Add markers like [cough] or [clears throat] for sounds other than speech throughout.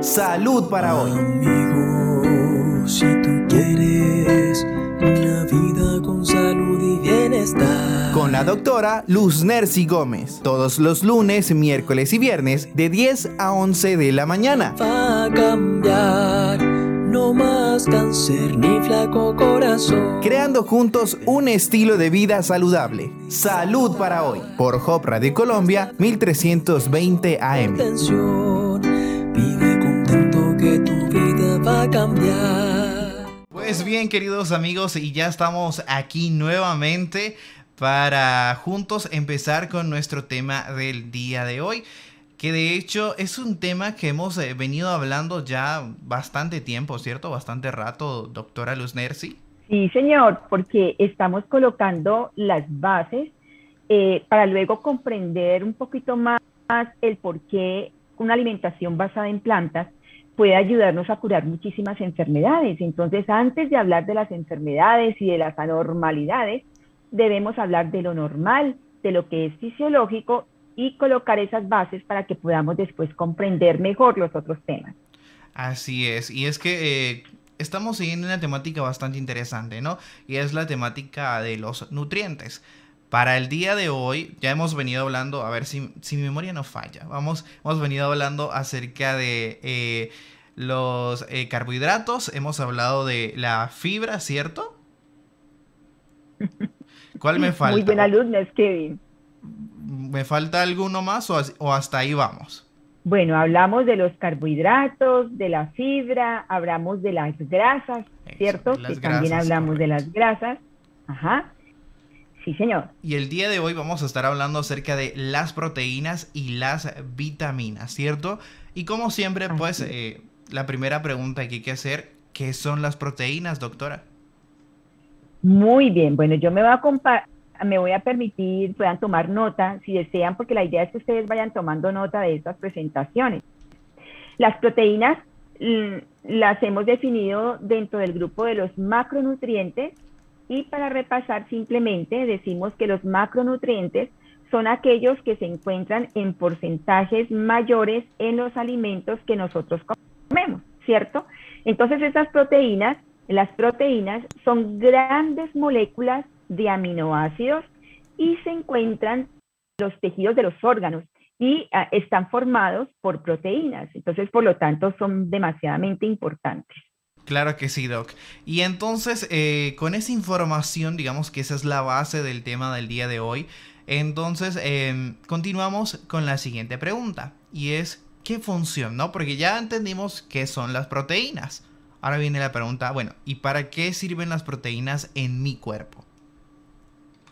Salud para hoy. Amigo, si tú quieres una vida con salud y bienestar. Con la doctora Luz Nercy Gómez. Todos los lunes, miércoles y viernes de 10 a 11 de la mañana. Va a cambiar, no más cáncer ni flaco corazón. Creando juntos un estilo de vida saludable. Salud para hoy. Por Hop Radio Colombia 1320 AM. Va a cambiar. Pues bien, queridos amigos, y ya estamos aquí nuevamente para juntos empezar con nuestro tema del día de hoy, que de hecho es un tema que hemos eh, venido hablando ya bastante tiempo, ¿cierto? Bastante rato, doctora Luz Nercy. Sí, señor, porque estamos colocando las bases eh, para luego comprender un poquito más el por qué una alimentación basada en plantas puede ayudarnos a curar muchísimas enfermedades. Entonces, antes de hablar de las enfermedades y de las anormalidades, debemos hablar de lo normal, de lo que es fisiológico y colocar esas bases para que podamos después comprender mejor los otros temas. Así es, y es que eh, estamos siguiendo una temática bastante interesante, ¿no? Y es la temática de los nutrientes. Para el día de hoy ya hemos venido hablando, a ver si, si mi memoria no falla, vamos, hemos venido hablando acerca de eh, los eh, carbohidratos, hemos hablado de la fibra, ¿cierto? ¿Cuál me [laughs] falta? Muy buena alumna, es Kevin. ¿Me falta alguno más o, as- o hasta ahí vamos? Bueno, hablamos de los carbohidratos, de la fibra, hablamos de las grasas, ¿cierto? las que también hablamos de las grasas. Ajá. Sí, señor. Y el día de hoy vamos a estar hablando acerca de las proteínas y las vitaminas, ¿cierto? Y como siempre, Así pues es. eh, la primera pregunta que hay que hacer, ¿qué son las proteínas, doctora? Muy bien. Bueno, yo me voy a compa- me voy a permitir, puedan tomar nota si desean, porque la idea es que ustedes vayan tomando nota de estas presentaciones. Las proteínas mm, las hemos definido dentro del grupo de los macronutrientes y para repasar simplemente decimos que los macronutrientes son aquellos que se encuentran en porcentajes mayores en los alimentos que nosotros comemos, ¿cierto? Entonces estas proteínas, las proteínas son grandes moléculas de aminoácidos y se encuentran en los tejidos de los órganos y ah, están formados por proteínas. Entonces, por lo tanto, son demasiadamente importantes. Claro que sí, Doc. Y entonces, eh, con esa información, digamos que esa es la base del tema del día de hoy. Entonces, em, continuamos con la siguiente pregunta. Y es, ¿qué función? ¿No? Porque ya entendimos qué son las proteínas. Ahora viene la pregunta, bueno, ¿y para qué sirven las proteínas en mi cuerpo?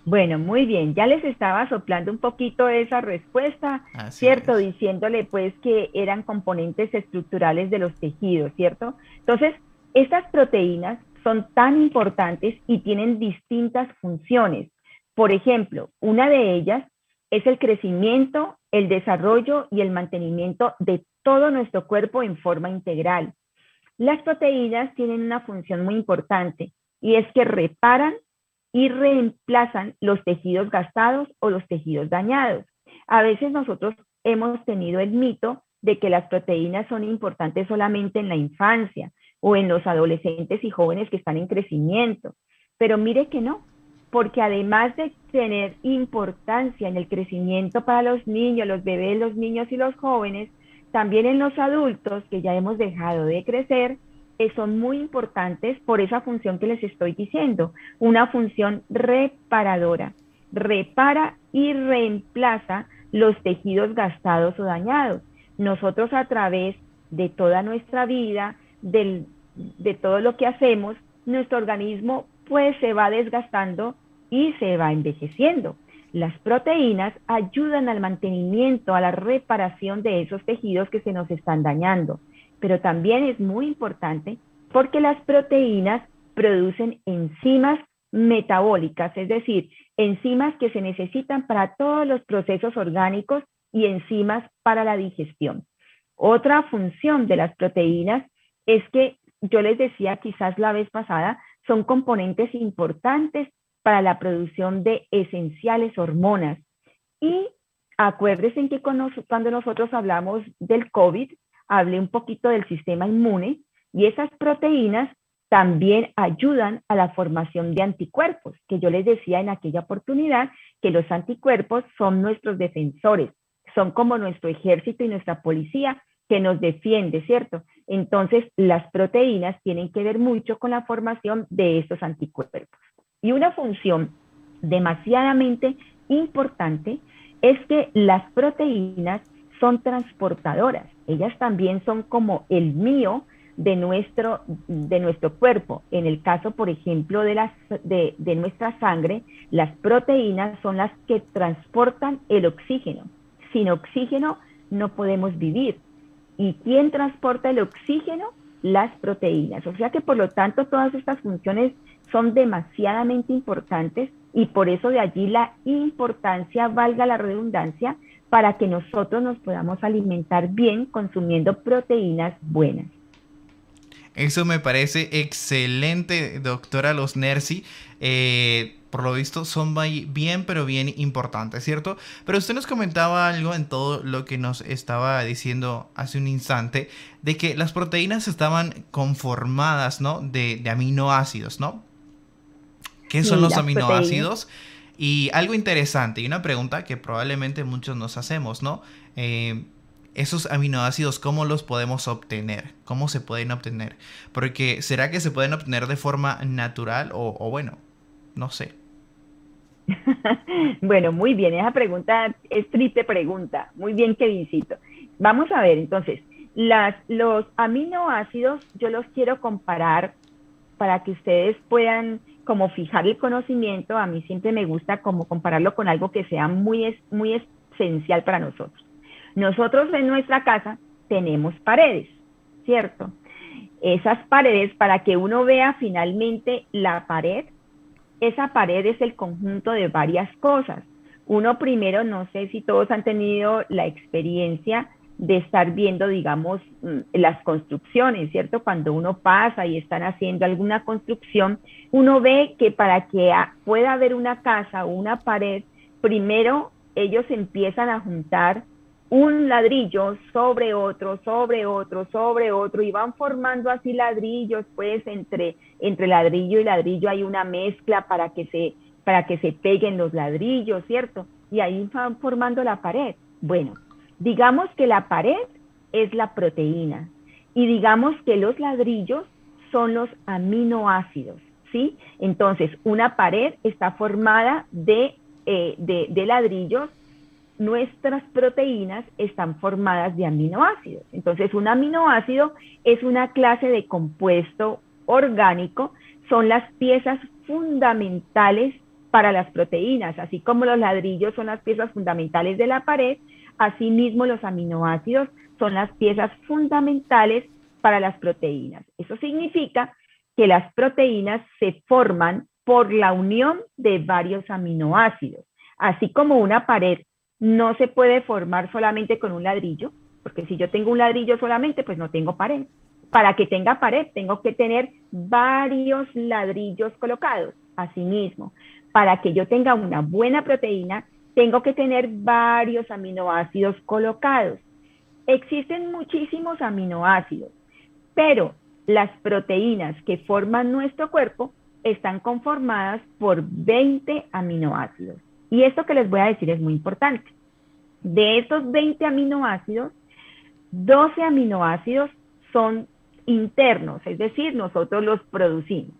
Bueno, muy bien. Ya les estaba soplando un poquito esa respuesta, Así ¿cierto? es. Diciéndole pues que eran componentes estructurales de los tejidos, ¿cierto? Entonces, estas proteínas son tan importantes y tienen distintas funciones. Por ejemplo, una de ellas es el crecimiento, el desarrollo y el mantenimiento de todo nuestro cuerpo en forma integral. Las proteínas tienen una función muy importante y es que reparan y reemplazan los tejidos gastados o los tejidos dañados. A veces nosotros hemos tenido el mito de que las proteínas son importantes solamente en la infancia o en los adolescentes y jóvenes que están en crecimiento, pero mire que no, porque además de tener importancia en el crecimiento para los niños, los bebés, los niños y los jóvenes, también en los adultos que ya hemos dejado de crecer, eh, son muy importantes por esa función que les estoy diciendo, una función reparadora. Repara y reemplaza los tejidos gastados o dañados. Nosotros a través de toda nuestra vida, del- de todo lo que hacemos, nuestro organismo pues se va desgastando y se va envejeciendo. Las proteínas ayudan al mantenimiento, a la reparación de esos tejidos que se nos están dañando pero también es muy importante porque las proteínas producen enzimas metabólicas, es decir, enzimas que se necesitan para todos los procesos orgánicos y enzimas para la digestión. Otra función de las proteínas es que yo les decía quizás la vez pasada, son componentes importantes para la producción de esenciales hormonas. Y acuérdense que cuando nosotros hablamos del COVID, hablé un poquito del sistema inmune y esas proteínas también ayudan a la formación de anticuerpos, que yo les decía en aquella oportunidad que los anticuerpos son nuestros defensores, son como nuestro ejército y nuestra policía que nos defiende, ¿cierto? Entonces, las proteínas tienen que ver mucho con la formación de estos anticuerpos. Y una función demasiadamente importante es que las proteínas son transportadoras. Ellas también son como el mío de nuestro, de nuestro cuerpo. En el caso, por ejemplo, de, las, de, de nuestra sangre, las proteínas son las que transportan el oxígeno. Sin oxígeno no podemos vivir. ¿Y quién transporta el oxígeno? Las proteínas. O sea que por lo tanto todas estas funciones son demasiadamente importantes y por eso de allí la importancia, valga la redundancia, para que nosotros nos podamos alimentar bien consumiendo proteínas buenas. Eso me parece excelente, doctora Los Nersi. Eh, por lo visto son bien, pero bien importantes, ¿cierto? Pero usted nos comentaba algo en todo lo que nos estaba diciendo hace un instante, de que las proteínas estaban conformadas, ¿no? De, aminoácidos, ¿no? ¿Qué son los aminoácidos? Y algo interesante y una pregunta que probablemente muchos nos hacemos, ¿no? Eh, esos aminoácidos, ¿cómo los podemos obtener? ¿Cómo se pueden obtener? Porque ¿será que se pueden obtener de forma natural o, bueno, no sé? [laughs] bueno, muy bien, esa pregunta es triste pregunta. Muy bien, Kevincito. Vamos a ver, entonces, los aminoácidos yo los quiero comparar para que ustedes puedan como fijar el conocimiento, a mí siempre me gusta como compararlo con algo que sea muy, muy esencial para nosotros. Nosotros en nuestra casa tenemos paredes, ¿cierto? Esas paredes, para que uno vea finalmente la pared, esa pared es el conjunto de varias cosas. Uno primero, no sé si todos han tenido la experiencia de estar viendo, digamos, mm, las construcciones, ¿cierto? Cuando uno pasa y están haciendo alguna construcción, uno ve que para que pueda haber una casa o una pared, primero ellos empiezan a juntar un ladrillo sobre otro, sobre otro, sobre otro, y van formando así ladrillos, pues entre, entre ladrillo y ladrillo hay una mezcla para que, se, para que se peguen los ladrillos, ¿cierto? Y ahí van formando la pared. Bueno, digamos que la pared es la proteína y digamos que los ladrillos son los aminoácidos, ¿sí? Entonces, una pared está formada de, eh, de, de ladrillos nuestras proteínas están formadas de aminoácidos. Entonces, un aminoácido es una clase de compuesto orgánico, son las piezas fundamentales para las proteínas, así como los ladrillos son las piezas fundamentales de la pared, asimismo los aminoácidos son las piezas fundamentales para las proteínas. Eso significa que las proteínas se forman por la unión de varios aminoácidos. Así como una pared no se puede formar solamente con un ladrillo, porque si yo tengo un ladrillo solamente, pues no tengo pared. Para que tenga pared, tengo que tener varios ladrillos colocados. Asimismo, para que yo tenga una buena proteína, tengo que tener varios aminoácidos colocados. Existen muchísimos aminoácidos, pero las proteínas que forman nuestro cuerpo están conformadas por 20 aminoácidos. Y esto que les voy a decir es muy importante. De estos 20 aminoácidos, 12 aminoácidos son internos, es decir, nosotros los producimos.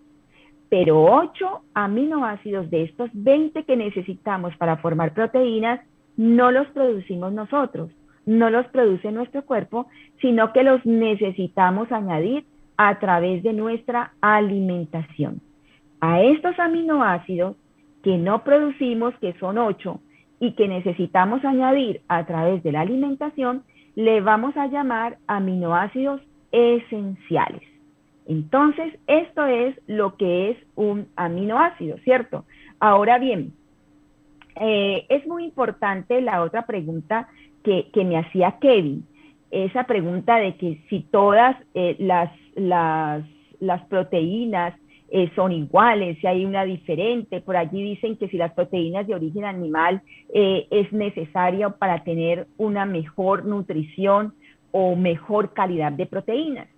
Pero 8 aminoácidos de estos 20 que necesitamos para formar proteínas no los producimos nosotros, no los produce nuestro cuerpo, sino que los necesitamos añadir a través de nuestra alimentación. A estos aminoácidos que no producimos, que son ocho, y que necesitamos añadir a través de la alimentación, le vamos a llamar aminoácidos esenciales. Entonces, esto es lo que es un aminoácido, ¿cierto? Ahora bien, eh, es muy importante la otra pregunta que, me hacía Kevin, esa pregunta de que si todas eh, las, las proteínas eh, son iguales, si hay una diferente. Por allí dicen que si las proteínas de origen animal eh, es necesaria para tener una mejor nutrición, o mejor calidad de proteínas.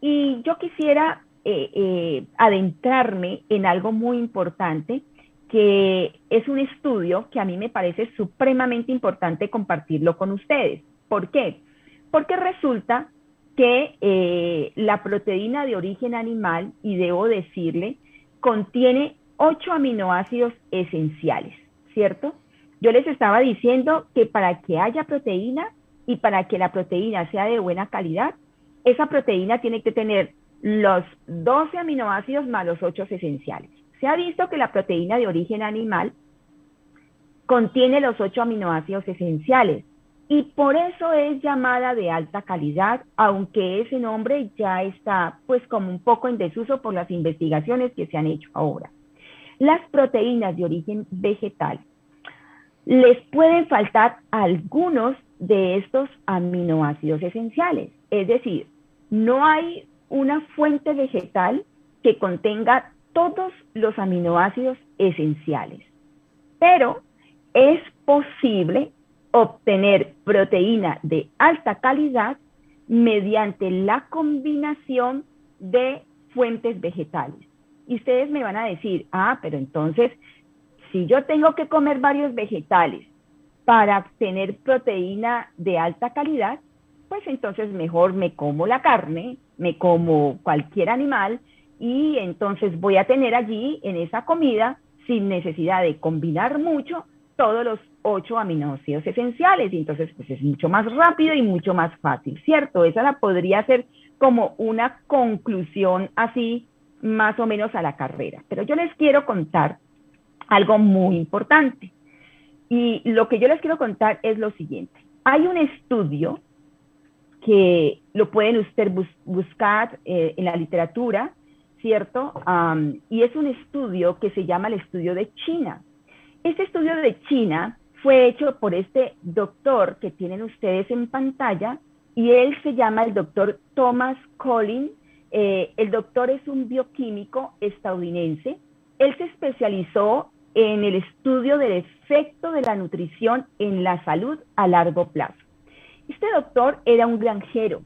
Y yo quisiera eh, eh, adentrarme en algo muy importante, que es un estudio que a mí me parece supremamente importante compartirlo con ustedes. ¿Por qué? Porque resulta que eh, la proteína de origen animal, y debo decirle, contiene ocho aminoácidos esenciales, ¿cierto? Yo les estaba diciendo que para que haya proteína y para que la proteína sea de buena calidad, esa proteína tiene que tener los 12 aminoácidos más los 8 esenciales. Se ha visto que la proteína de origen animal contiene los 8 aminoácidos esenciales, y por eso es llamada de alta calidad, aunque ese nombre ya está pues como un poco en desuso por las investigaciones que se han hecho ahora. Las proteínas de origen vegetal. Les pueden faltar algunos de estos aminoácidos esenciales, es decir, no hay una fuente vegetal que contenga todos los aminoácidos esenciales, pero es posible obtener proteína de alta calidad mediante la combinación de fuentes vegetales. Y ustedes me van a decir, ah, pero entonces, si yo tengo que comer varios vegetales para obtener proteína de alta calidad, pues entonces mejor me como la carne, me como cualquier animal y entonces voy a tener allí en esa comida, sin necesidad de combinar mucho, todos los ocho aminoácidos esenciales y entonces pues es mucho más rápido y mucho más fácil, ¿cierto? Esa la podría ser como una conclusión así más o menos a la carrera. Pero yo les quiero contar algo muy importante. Y lo que yo les quiero contar es lo siguiente. Hay un estudio que lo pueden ustedes buscar eh, en la literatura, ¿cierto? y es un estudio que se llama el estudio de China. Este estudio de China fue hecho por este doctor que tienen ustedes en pantalla y él se llama el doctor Thomas Collins. Eh, el doctor es un bioquímico estadounidense. Él se especializó en el estudio del efecto de la nutrición en la salud a largo plazo. Este doctor era un granjero.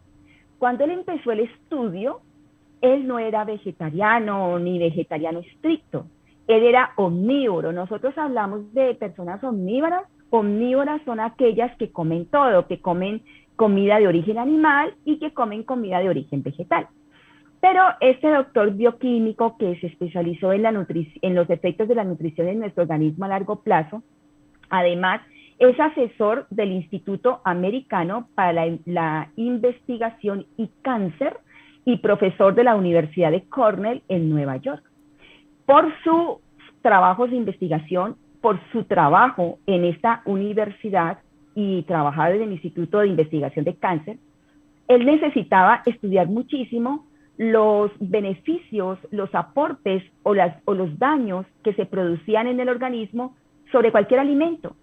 Cuando él empezó el estudio, él no era vegetariano ni vegetariano estricto él era omnívoro. Nosotros hablamos de personas omnívoras. Omnívoras son aquellas que comen todo, que comen comida de origen animal y que comen comida de origen vegetal. Pero este doctor bioquímico que se especializó en, la en los efectos de la nutrición en nuestro organismo a largo plazo, además es asesor del Instituto Americano para la, la Investigación y Cáncer y profesor de la Universidad de Cornell en Nueva York por sus trabajos de investigación, por su trabajo en esta universidad y trabajar en el Instituto de Investigación de Cáncer, él necesitaba estudiar muchísimo los beneficios, los aportes o, los daños que se producían en el organismo sobre cualquier alimento,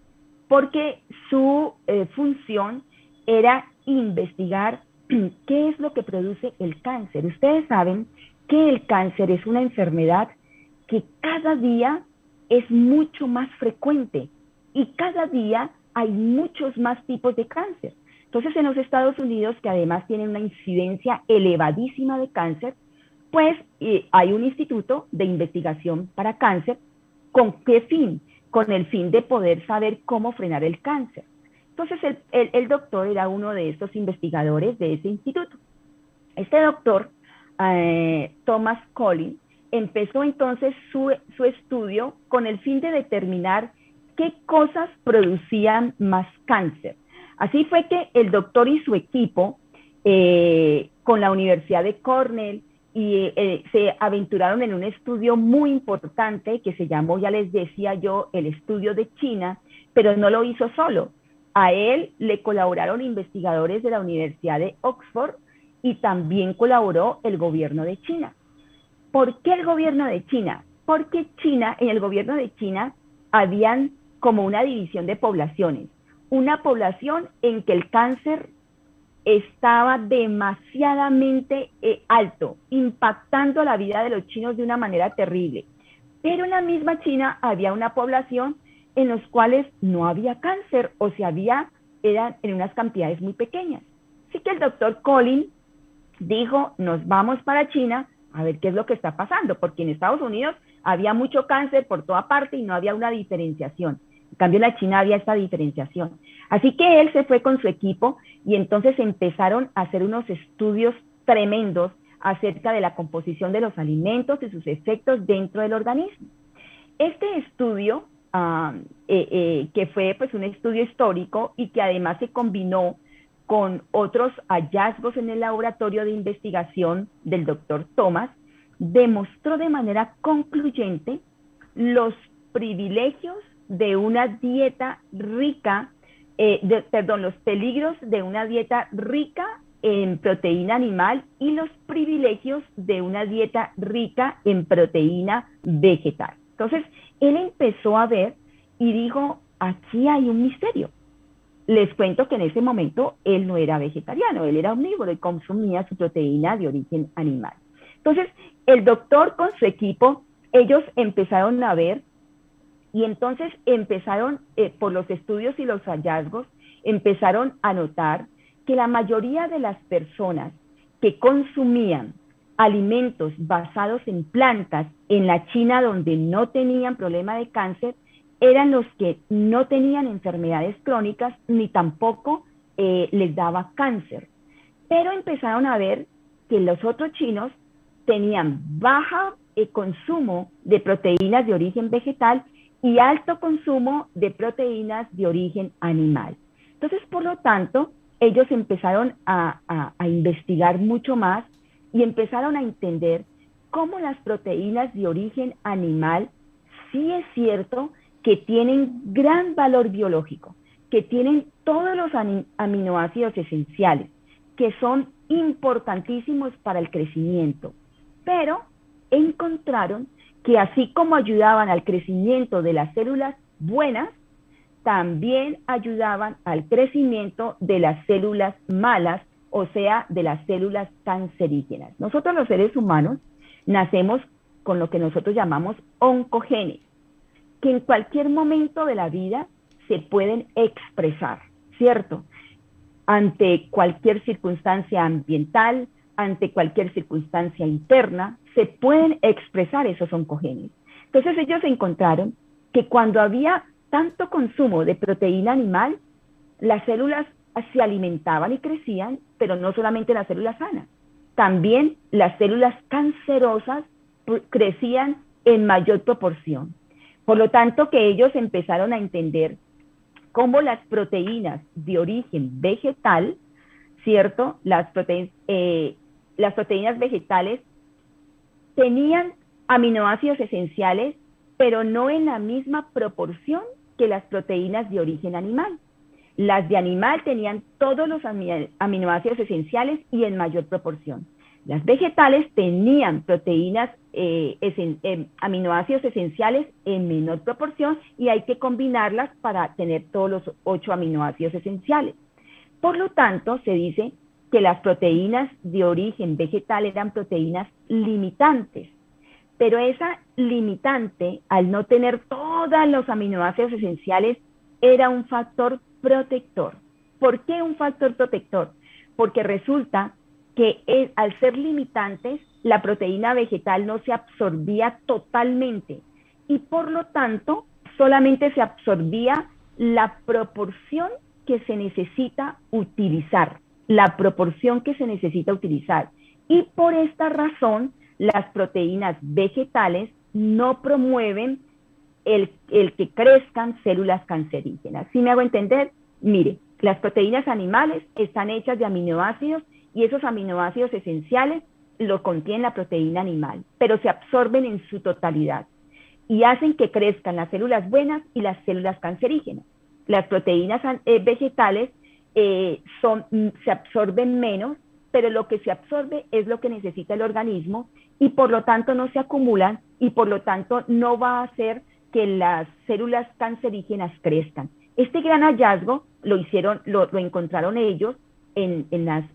porque su eh, función era investigar [clears throat] qué es lo que produce el cáncer. Ustedes saben que el cáncer es una enfermedad que cada día es mucho más frecuente y cada día hay muchos más tipos de cáncer. Entonces, en los Estados Unidos, que además tienen una incidencia elevadísima de cáncer, pues hay un instituto de investigación para cáncer. ¿Con qué fin? Con el fin de poder saber cómo frenar el cáncer. Entonces, el, doctor era uno de estos investigadores de ese instituto. Este doctor, eh, Thomas Collins, empezó entonces su, estudio con el fin de determinar qué cosas producían más cáncer. Así fue que el doctor y su equipo, eh, con la Universidad de Cornell, y eh, se aventuraron en un estudio muy importante que se llamó, ya les decía yo, el estudio de China, pero no lo hizo solo. A él le colaboraron investigadores de la Universidad de Oxford y también colaboró el gobierno de China. ¿Por qué el gobierno de China? Porque China, en el gobierno de China, habían como una división de poblaciones. Una población en que el cáncer estaba demasiadamente eh, alto, impactando la vida de los chinos de una manera terrible. Pero en la misma China había una población en los cuales no había cáncer o si había, eran en unas cantidades muy pequeñas. Así que el doctor Collins dijo, nos vamos para China a ver qué es lo que está pasando, porque en Estados Unidos había mucho cáncer por toda parte y no había una diferenciación. En cambio, en la China había esta diferenciación. Así que él se fue con su equipo y entonces empezaron a hacer unos estudios tremendos acerca de la composición de los alimentos y sus efectos dentro del organismo. Este estudio, ah, eh, eh, que fue pues un estudio histórico y que además se combinó con otros hallazgos en el laboratorio de investigación del doctor Thomas, demostró de manera concluyente los privilegios de una dieta rica, eh, perdón, los peligros de una dieta rica en proteína animal y los privilegios de una dieta rica en proteína vegetal. Entonces, él empezó a ver y dijo, aquí hay un misterio. Les cuento que en ese momento él no era vegetariano, él era omnívoro y consumía su proteína de origen animal. Entonces, el doctor con su equipo, ellos empezaron a ver y entonces empezaron, eh, por los estudios y los hallazgos, empezaron a notar que la mayoría de las personas que consumían alimentos basados en plantas en la China donde no tenían problema de cáncer eran los que no tenían enfermedades crónicas ni tampoco eh, les daba cáncer. Pero empezaron a ver que los otros chinos tenían baja eh, consumo de proteínas de origen vegetal y alto consumo de proteínas de origen animal. Entonces, por lo tanto, ellos empezaron a, investigar mucho más y empezaron a entender cómo las proteínas de origen animal sí es cierto que tienen gran valor biológico, que tienen todos los aminoácidos esenciales, que son importantísimos para el crecimiento, pero encontraron que así como ayudaban al crecimiento de las células buenas, también ayudaban al crecimiento de las células malas, o sea, de las células cancerígenas. Nosotros los seres humanos nacemos con lo que nosotros llamamos oncogenes, que en cualquier momento de la vida se pueden expresar, ¿cierto? Ante cualquier circunstancia ambiental, ante cualquier circunstancia interna, se pueden expresar esos oncogenes. Entonces ellos encontraron que cuando había tanto consumo de proteína animal, las células se alimentaban y crecían, pero no solamente las células sanas, también las células cancerosas crecían en mayor proporción. Por lo tanto, que ellos empezaron a entender cómo las proteínas de origen vegetal, ¿cierto? Las, eh, las proteínas vegetales tenían aminoácidos esenciales, pero no en la misma proporción que las proteínas de origen animal. Las de animal tenían todos los aminoácidos esenciales y en mayor proporción. Las vegetales tenían proteínas, eh, eh, aminoácidos esenciales en menor proporción y hay que combinarlas para tener todos los ocho aminoácidos esenciales. Por lo tanto, se dice que las proteínas de origen vegetal eran proteínas limitantes pero esa limitante, al no tener todos los aminoácidos esenciales, era un factor protector. ¿Por qué un factor protector? Porque resulta que al ser limitantes, la proteína vegetal no se absorbía totalmente y por lo tanto solamente se absorbía la proporción que se necesita utilizar, la proporción que se necesita utilizar. Y por esta razón, las proteínas vegetales no promueven el, que crezcan células cancerígenas. Si me hago entender? Mire, las proteínas animales están hechas de aminoácidos y esos aminoácidos esenciales lo contiene la proteína animal, pero se absorben en su totalidad y hacen que crezcan las células buenas y las células cancerígenas. Las proteínas eh, vegetales eh, son, mm, se absorben menos, pero lo que se absorbe es lo que necesita el organismo y por lo tanto no se acumulan y por lo tanto no va a hacer que las células cancerígenas crezcan. Este gran hallazgo lo hicieron, lo, encontraron ellos en,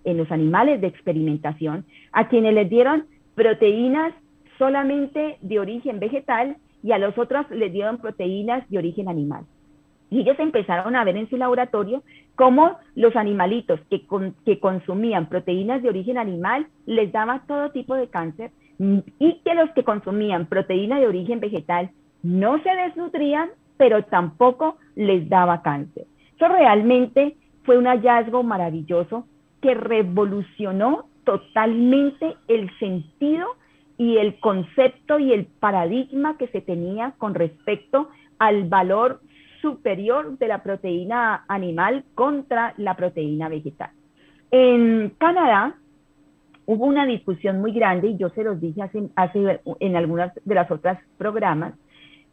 los animales de experimentación, a quienes les dieron proteínas solamente de origen vegetal y a los otros les dieron proteínas de origen animal. Y ellos empezaron a ver en su laboratorio cómo los animalitos que, que consumían proteínas de origen animal les daba todo tipo de cáncer y que los que consumían proteína de origen vegetal no se desnutrían, pero tampoco les daba cáncer. Eso realmente fue un hallazgo maravilloso que revolucionó totalmente el sentido y el concepto y el paradigma que se tenía con respecto al valor superior de la proteína animal contra la proteína vegetal. En Canadá hubo una discusión muy grande, y yo se los dije hace, en algunas de las otras programas,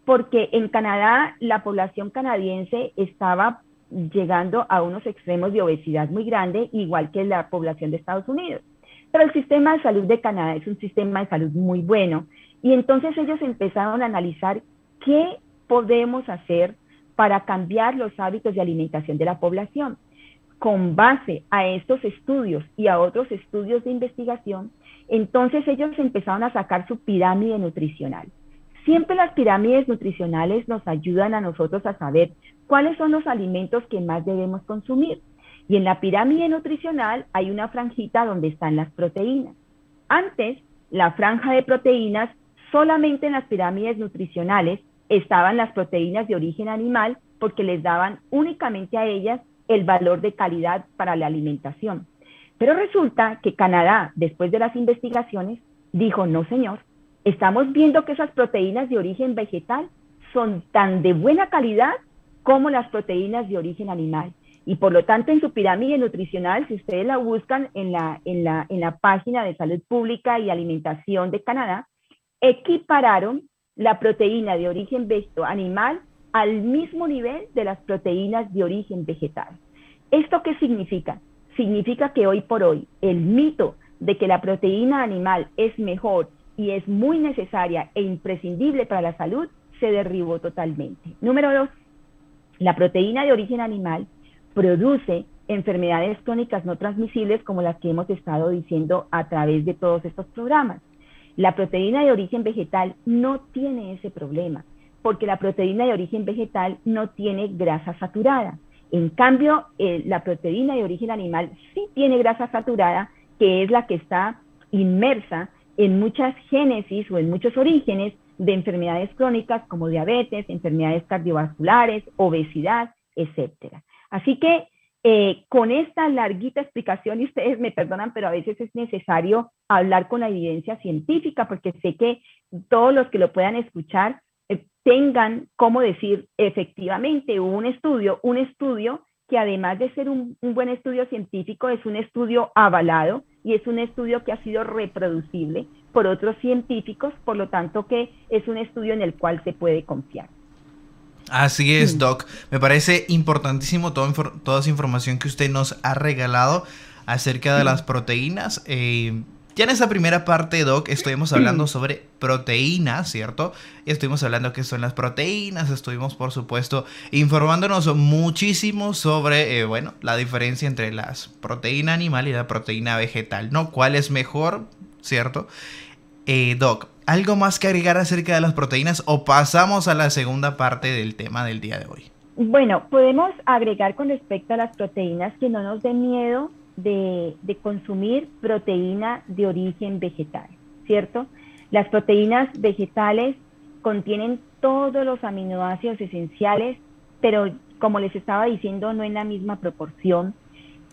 porque en Canadá la población canadiense estaba llegando a unos extremos de obesidad muy grande, igual que la población de Estados Unidos. Pero el sistema de salud de Canadá es un sistema de salud muy bueno. Y entonces ellos empezaron a analizar qué podemos hacer para cambiar los hábitos de alimentación de la población. Con base a estos estudios y a otros estudios de investigación, entonces ellos empezaron a sacar su pirámide nutricional. Siempre las pirámides nutricionales nos ayudan a nosotros a saber cuáles son los alimentos que más debemos consumir. Y en la pirámide nutricional hay una franjita donde están las proteínas. Antes, la franja de proteínas, solamente en las pirámides nutricionales estaban las proteínas de origen animal porque les daban únicamente a ellas el valor de calidad para la alimentación. Pero resulta que Canadá, después de las investigaciones, dijo, no señor, estamos viendo que esas proteínas de origen vegetal son tan de buena calidad como las proteínas de origen animal. Y por lo tanto, en su pirámide nutricional, si ustedes la buscan en la, en la, en la página de salud pública y alimentación de Canadá, equipararon la proteína de origen animal al mismo nivel de las proteínas de origen vegetal. ¿Esto qué significa? Significa que hoy por hoy el mito de que la proteína animal es mejor y es muy necesaria e imprescindible para la salud se derribó totalmente. Número dos, la proteína de origen animal produce enfermedades crónicas no transmisibles como las que hemos estado diciendo a través de todos estos programas. La proteína de origen vegetal no tiene ese problema, porque la proteína de origen vegetal no tiene grasa saturada. En cambio, eh, la proteína de origen animal sí tiene grasa saturada, que es la que está inmersa en muchas génesis o en muchos orígenes de enfermedades crónicas como diabetes, enfermedades cardiovasculares, obesidad, etcétera. Así que eh, con esta larguita explicación, y ustedes me perdonan, pero a veces es necesario hablar con la evidencia científica, porque sé que todos los que lo puedan escuchar eh, tengan cómo decir efectivamente un estudio, un estudio que además de ser un, un, buen estudio científico, es un estudio avalado y es un estudio que ha sido reproducible por otros científicos, por lo tanto que es un estudio en el cual se puede confiar. Así es, Doc. Me parece importantísimo toda, toda esa información que usted nos ha regalado acerca de las proteínas. Eh, ya en esa primera parte, Doc, estuvimos hablando sobre proteínas, ¿cierto? Estuvimos hablando qué son las proteínas, estuvimos, por supuesto, informándonos muchísimo sobre, eh, bueno, la diferencia entre la proteína animal y la proteína vegetal, ¿no? ¿Cuál es mejor, ¿cierto? Eh, Doc, ¿algo más que agregar acerca de las proteínas o pasamos a la segunda parte del tema del día de hoy? Bueno, podemos agregar con respecto a las proteínas que no nos dé miedo de, consumir proteína de origen vegetal, ¿cierto? Las proteínas vegetales contienen todos los aminoácidos esenciales, pero como les estaba diciendo, no en la misma proporción.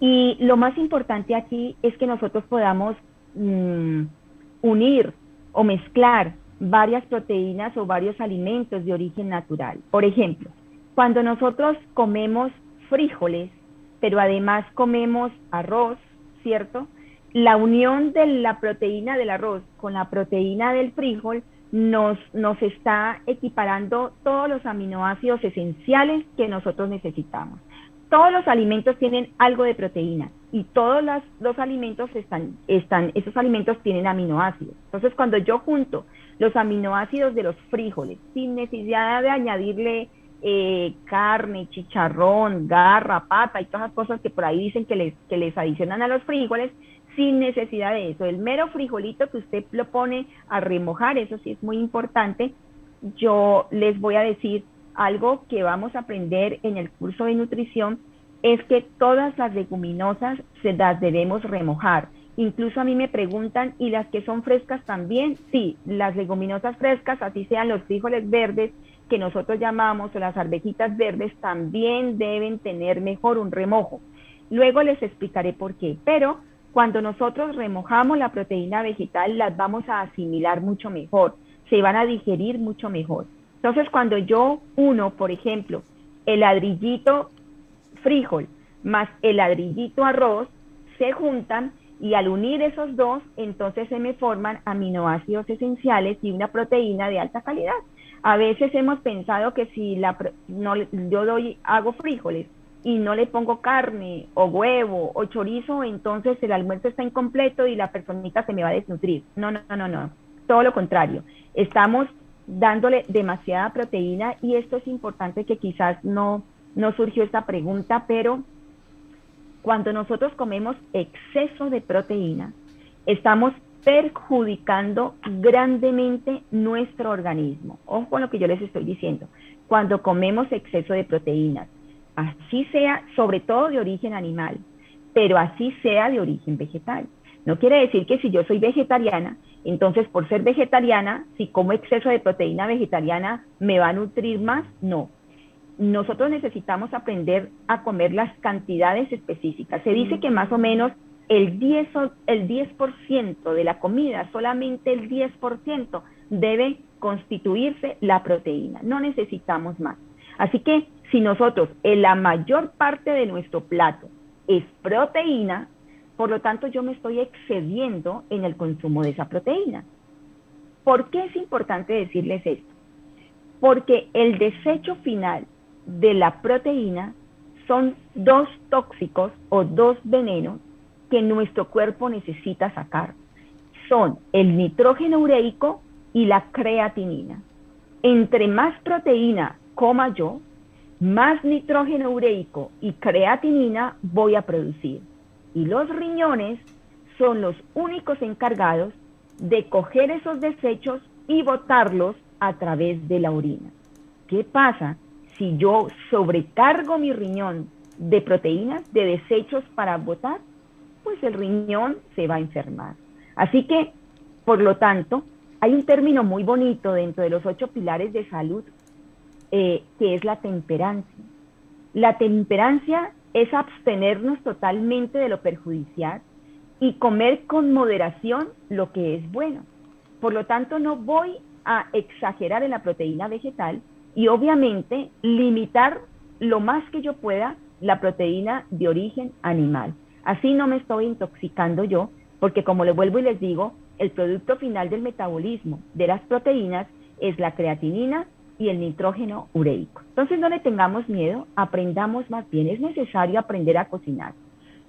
Y lo más importante aquí es que nosotros podamos mmm, unir o mezclar varias proteínas o varios alimentos de origen natural. Por ejemplo, cuando nosotros comemos frijoles, pero además comemos arroz, ¿cierto? La unión de la proteína del arroz con la proteína del frijol nos, nos está equiparando todos los aminoácidos esenciales que nosotros necesitamos. Todos los alimentos tienen algo de proteína y todos los, alimentos están, están, esos alimentos tienen aminoácidos. Entonces, cuando yo junto los aminoácidos de los frijoles, sin necesidad de añadirle eh, carne, chicharrón, garra, pata y todas las cosas que por ahí dicen que les, que les adicionan a los frijoles, sin necesidad de eso. El mero frijolito que usted lo pone a remojar, eso sí es muy importante, yo les voy a decir algo que vamos a aprender en el curso de nutrición es que todas las leguminosas se las debemos remojar. Incluso a mí me preguntan, ¿y las que son frescas también? Sí, las leguminosas frescas, así sean los frijoles verdes que nosotros llamamos o las arvejitas verdes, también deben tener mejor un remojo. Luego les explicaré por qué, pero cuando nosotros remojamos la proteína vegetal, las vamos a asimilar mucho mejor, se van a digerir mucho mejor. Entonces, cuando yo uno, por ejemplo, el ladrillito frijol más el ladrillito arroz, se juntan y al unir esos dos, entonces se me forman aminoácidos esenciales y una proteína de alta calidad. A veces hemos pensado que si la, no, yo doy, hago frijoles y no le pongo carne o huevo o chorizo, entonces el almuerzo está incompleto y la personita se me va a desnutrir. No, no, no, no. Todo lo contrario. Estamos dándole demasiada proteína y esto es importante que quizás no, no surgió esta pregunta, pero cuando nosotros comemos exceso de proteína, estamos perjudicando grandemente nuestro organismo. Ojo con lo que yo les estoy diciendo. Cuando comemos exceso de proteínas, así sea, sobre todo de origen animal, pero así sea de origen vegetal. No quiere decir que si yo soy vegetariana, entonces por ser vegetariana, si como exceso de proteína vegetariana me va a nutrir más, no nosotros necesitamos aprender a comer las cantidades específicas. Se dice que más o menos el 10, el 10 de la comida, solamente el 10% debe constituirse la proteína. No necesitamos más. Así que si nosotros en la mayor parte de nuestro plato es proteína, por lo tanto yo me estoy excediendo en el consumo de esa proteína. ¿Por qué es importante decirles esto? Porque el desecho final de la proteína son dos tóxicos o dos venenos que nuestro cuerpo necesita sacar. Son el nitrógeno ureico y la creatinina. Entre más proteína coma yo, más nitrógeno ureico y creatinina voy a producir. Y los riñones son los únicos encargados de coger esos desechos y botarlos a través de la orina. ¿Qué pasa? si yo sobrecargo mi riñón de proteínas, de desechos para botar, pues el riñón se va a enfermar. Así que, por lo tanto, hay un término muy bonito dentro de los ocho pilares de salud, eh, que es la temperancia. La temperancia es abstenernos totalmente de lo perjudicial y comer con moderación lo que es bueno. Por lo tanto, no voy a exagerar en la proteína vegetal, y obviamente limitar lo más que yo pueda la proteína de origen animal. Así no me estoy intoxicando yo, porque como le vuelvo y les digo, el producto final del metabolismo de las proteínas es la creatinina y el nitrógeno ureico. Entonces no le tengamos miedo, aprendamos más bien, es necesario aprender a cocinar.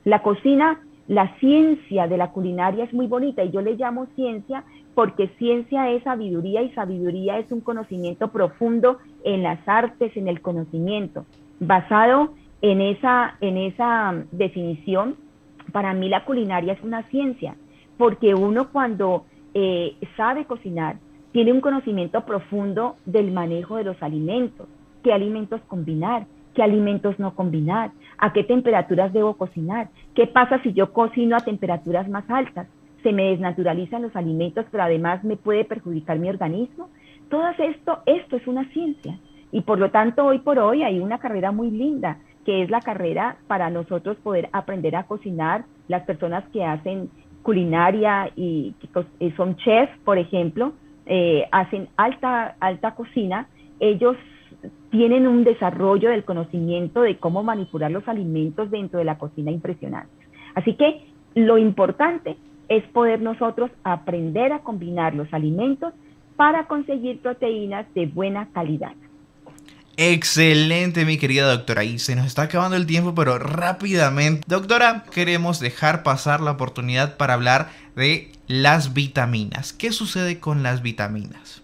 La cocina, la ciencia de la culinaria es muy bonita y yo le llamo ciencia porque ciencia es sabiduría y sabiduría es un conocimiento profundo en las artes, en el conocimiento. Basado en esa, en esa definición, para mí la culinaria es una ciencia, porque uno cuando eh, sabe cocinar, tiene un conocimiento profundo del manejo de los alimentos, qué alimentos combinar, qué alimentos no combinar, a qué temperaturas debo cocinar, qué pasa si yo cocino a temperaturas más altas, se me desnaturalizan los alimentos, pero además me puede perjudicar mi organismo. Todo esto, esto es una ciencia. Y por lo tanto, hoy por hoy hay una carrera muy linda, que es la carrera para nosotros poder aprender a cocinar. Las personas que hacen culinaria y que son chefs, por ejemplo, eh, hacen alta, alta cocina, ellos tienen un desarrollo del conocimiento de cómo manipular los alimentos dentro de la cocina impresionante. Así que lo importante es poder nosotros aprender a combinar los alimentos para conseguir proteínas de buena calidad. Excelente, mi querida doctora. Y se nos está acabando el tiempo, pero rápidamente. Doctora, queremos dejar pasar la oportunidad para hablar de las vitaminas. ¿Qué sucede con las vitaminas?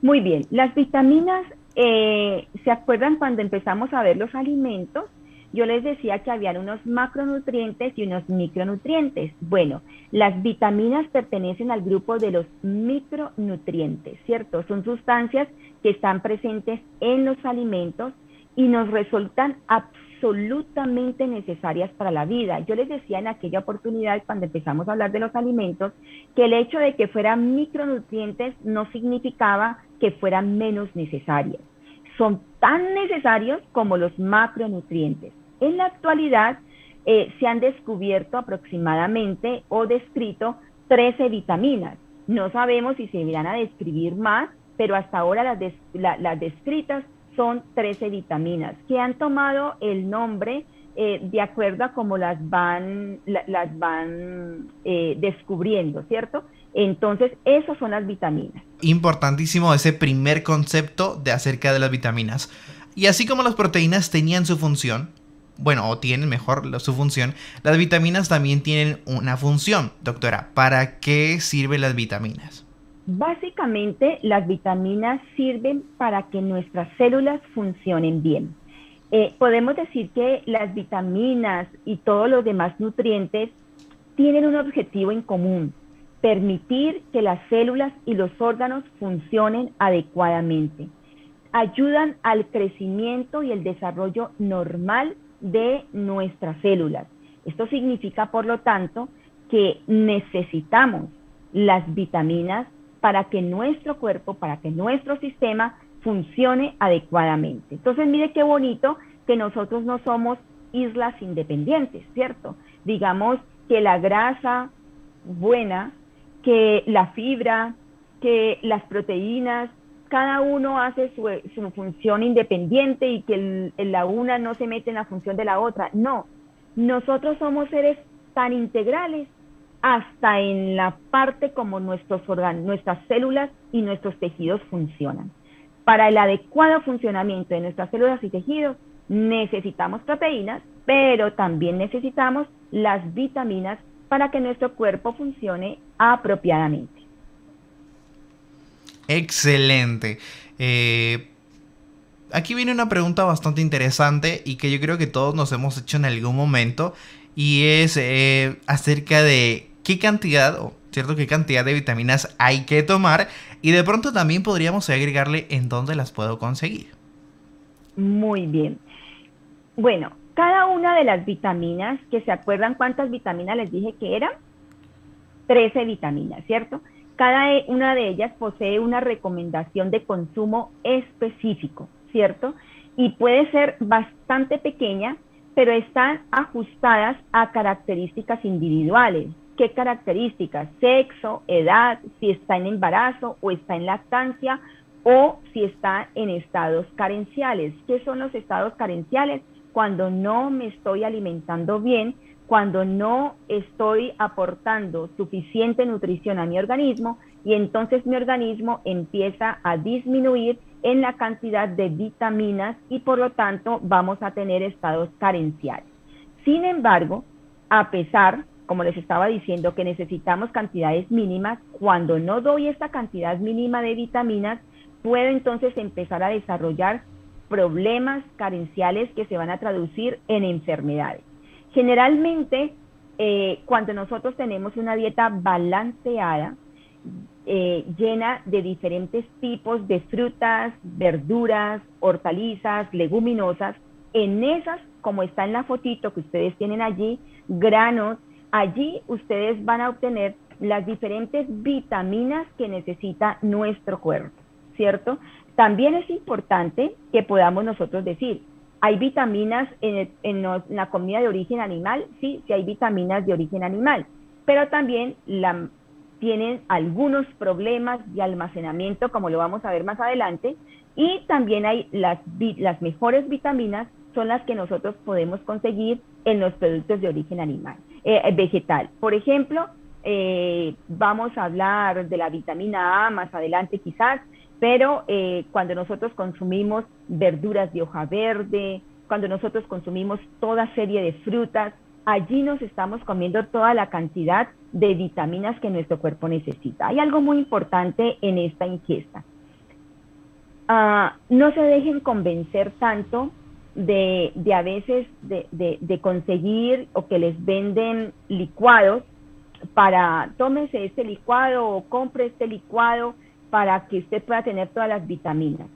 Muy bien, las vitaminas, eh, ¿se acuerdan cuando empezamos a ver los alimentos? yo les decía que habían unos macronutrientes y unos micronutrientes. Bueno, las vitaminas pertenecen al grupo de los micronutrientes, ¿cierto? Son sustancias que están presentes en los alimentos y nos resultan absolutamente necesarias para la vida. Yo les decía en aquella oportunidad, cuando empezamos a hablar de los alimentos, que el hecho de que fueran micronutrientes no significaba que fueran menos necesarias. Son tan necesarios como los macronutrientes. En la actualidad eh, se han descubierto aproximadamente o descrito 13 vitaminas. No sabemos si se irán a describir más, pero hasta ahora las, descritas son 13 vitaminas que han tomado el nombre eh, de acuerdo a cómo las van, las van eh, descubriendo, ¿cierto? Entonces, esas son las vitaminas. Importantísimo ese primer concepto de acerca de las vitaminas. Y así como las proteínas tenían su función, bueno, o tienen mejor su función, las vitaminas también tienen una función. Doctora, ¿para qué sirven las vitaminas? Básicamente, las vitaminas sirven para que nuestras células funcionen bien. Eh, podemos decir que las vitaminas y todos los demás nutrientes tienen un objetivo en común, permitir que las células y los órganos funcionen adecuadamente. Ayudan al crecimiento y el desarrollo normal de nuestras células. Esto significa, por lo tanto, que necesitamos las vitaminas para que nuestro cuerpo, para que nuestro sistema funcione adecuadamente. Entonces, mire qué bonito que nosotros no somos islas independientes, ¿cierto? Digamos que la grasa buena, que la fibra, que las proteínas, cada uno hace su, función independiente y que la una no se mete en la función de la otra. No, nosotros somos seres tan integrales hasta en la parte como nuestros órganos, nuestras células y nuestros tejidos funcionan. Para el adecuado funcionamiento de nuestras células y tejidos necesitamos proteínas, pero también necesitamos las vitaminas para que nuestro cuerpo funcione apropiadamente. Excelente. Eh, aquí viene una pregunta bastante interesante y que yo creo que todos nos hemos hecho en algún momento y es eh, acerca de qué cantidad, o cierto, qué cantidad de vitaminas hay que tomar y de pronto también podríamos agregarle en dónde las puedo conseguir. Muy bien. Bueno, cada una de las vitaminas, que se acuerdan cuántas vitaminas les dije que eran, 13 vitaminas, ¿cierto? Cada e, una de ellas posee una recomendación de consumo específico, ¿cierto? Y puede ser bastante pequeña, pero están ajustadas a características individuales. ¿Qué características? Sexo, edad, si está en embarazo o está en lactancia o si está en estados carenciales. ¿Qué son los estados carenciales? Cuando no me estoy alimentando bien, cuando no estoy aportando suficiente nutrición a mi organismo y entonces mi organismo empieza a disminuir en la cantidad de vitaminas y por lo tanto vamos a tener estados carenciales. Sin embargo, a pesar como les estaba diciendo, que necesitamos cantidades mínimas, cuando no doy esta cantidad mínima de vitaminas, puedo entonces empezar a desarrollar problemas carenciales que se van a traducir en enfermedades. Generalmente, eh, cuando nosotros tenemos una dieta balanceada, eh, llena de diferentes tipos de frutas, verduras, hortalizas, leguminosas, en esas, como está en la fotito que ustedes tienen allí, granos, Allí ustedes van a obtener las diferentes vitaminas que necesita nuestro cuerpo, ¿cierto? También es importante que podamos nosotros decir, ¿hay vitaminas en, la comida de origen animal? Sí, sí hay vitaminas de origen animal, pero también tienen algunos problemas de almacenamiento, como lo vamos a ver más adelante, y también hay las, las mejores vitaminas son las que nosotros podemos conseguir en los productos de origen animal. Eh, vegetal. Por ejemplo, eh, vamos a hablar de la vitamina A más adelante quizás, pero eh, cuando nosotros consumimos verduras de hoja verde, cuando nosotros consumimos toda serie de frutas, allí nos estamos comiendo toda la cantidad de vitaminas que nuestro cuerpo necesita. Hay algo muy importante en esta ingesta. Ah, no se dejen convencer tanto de, de a veces de, de, conseguir o que les venden licuados para tómese este licuado o compre este licuado para que usted pueda tener todas las vitaminas.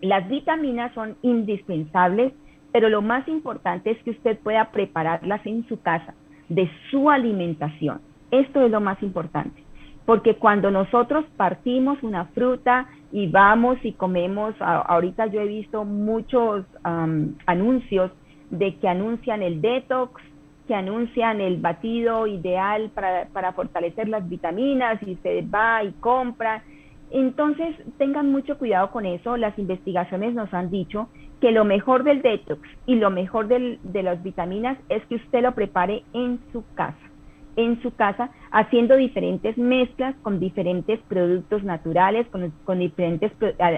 Las vitaminas son indispensables, pero lo más importante es que usted pueda prepararlas en su casa, de su alimentación. Esto es lo más importante, porque cuando nosotros partimos una fruta y vamos y comemos, ahorita yo he visto muchos anuncios de que anuncian el detox, que anuncian el batido ideal para, fortalecer las vitaminas y se va y compra entonces, tengan mucho cuidado con eso. Las investigaciones nos han dicho que lo mejor del detox y lo mejor de las vitaminas es que usted lo prepare en su casa, en su casa, haciendo diferentes mezclas con diferentes productos naturales, con, con diferentes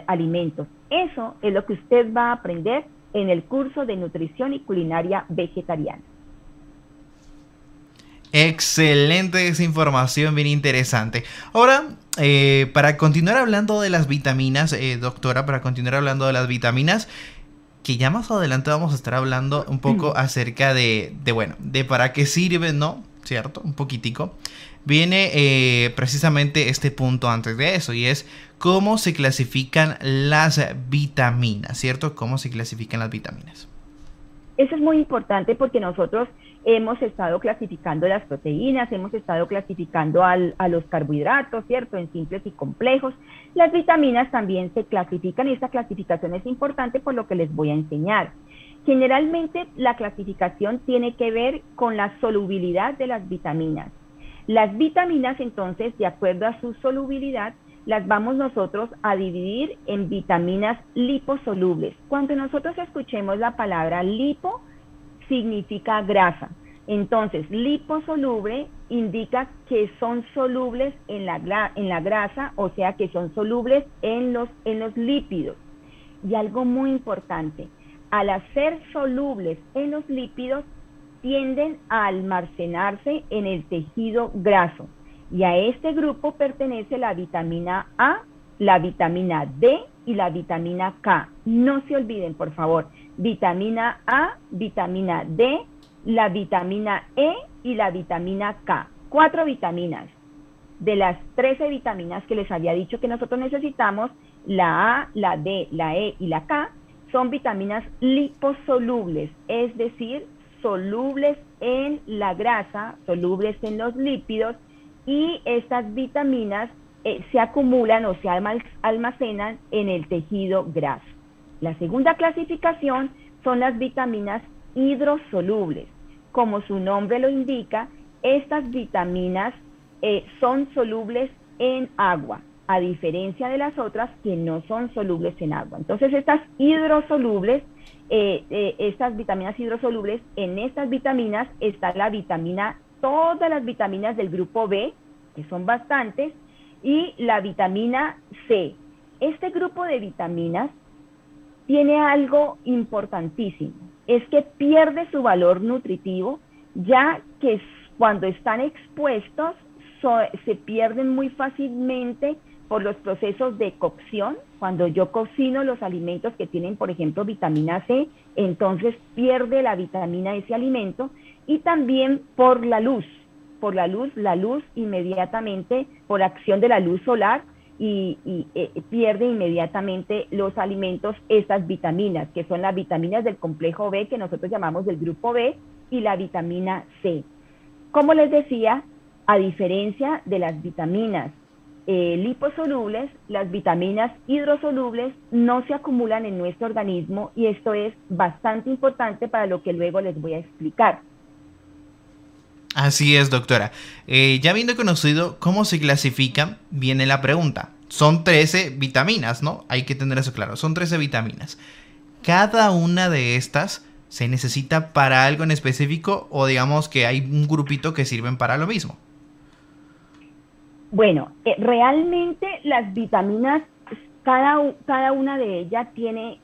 alimentos. Eso es lo que usted va a aprender en el curso de nutrición y culinaria vegetariana. Excelente esa información, bien interesante. Ahora, eh, para continuar hablando de las vitaminas, eh, doctora, para continuar hablando de las vitaminas, que ya más adelante vamos a estar hablando un poco acerca de, de bueno, de para qué sirven, ¿no? ¿Cierto? Un poquitico. Viene eh, precisamente este punto antes de eso y es cómo se clasifican las vitaminas, ¿cierto? ¿Cómo se clasifican las vitaminas? Eso es muy importante porque nosotros hemos estado clasificando las proteínas, hemos estado clasificando a los carbohidratos, ¿cierto? En simples y complejos. Las vitaminas también se clasifican y esta clasificación es importante por lo que les voy a enseñar. Generalmente la clasificación tiene que ver con la solubilidad de las vitaminas. Las vitaminas entonces, de acuerdo a su solubilidad, las vamos nosotros a dividir en vitaminas liposolubles. Cuando nosotros escuchemos la palabra lipo, significa grasa. Entonces, liposoluble indica que son solubles en la, grasa, o sea que son solubles en los lípidos. Y algo muy importante, al hacer solubles en los lípidos, tienden a almacenarse en el tejido graso. Y a este grupo pertenece la vitamina A, la vitamina D y la vitamina K. No se olviden, por favor, vitamina A, vitamina D, la vitamina E y la vitamina K. Cuatro vitaminas. De las 13 vitaminas que les había dicho que nosotros necesitamos, la A, la D, la E y la K son vitaminas liposolubles, es decir, solubles en la grasa, solubles en los lípidos y estas vitaminas eh, se acumulan o se almacenan en el tejido graso. La segunda clasificación son las vitaminas hidrosolubles. Como su nombre lo indica, estas vitaminas eh, son solubles en agua, a diferencia de las otras que no son solubles en agua. Entonces, estas hidrosolubles, eh, estas vitaminas hidrosolubles, en estas vitaminas está la vitamina todas las vitaminas del grupo B, que son bastantes, y la vitamina C. Este grupo de vitaminas tiene algo importantísimo, es que pierde su valor nutritivo, ya que cuando están expuestos se pierden muy fácilmente por los procesos de cocción. Cuando yo cocino los alimentos que tienen, por ejemplo, vitamina C, entonces pierde la vitamina ese alimento y también por la luz, por la luz, la luz inmediatamente, por acción de la luz solar, y, eh, pierde inmediatamente los alimentos estas vitaminas, que son las vitaminas del complejo B, que nosotros llamamos del grupo B, y la vitamina C. Como les decía, a diferencia de las vitaminas eh, liposolubles, las vitaminas hidrosolubles no se acumulan en nuestro organismo y esto es bastante importante para lo que luego les voy a explicar. Así es, doctora. Eh, ya habiendo conocido cómo se clasifican, viene la pregunta. Son 13 vitaminas, ¿no? Hay que tener eso claro. Son 13 vitaminas. ¿Cada una de estas se necesita para algo en específico o digamos que hay un grupito que sirven para lo mismo? Bueno, eh, realmente las vitaminas, cada, cada una de ellas tiene,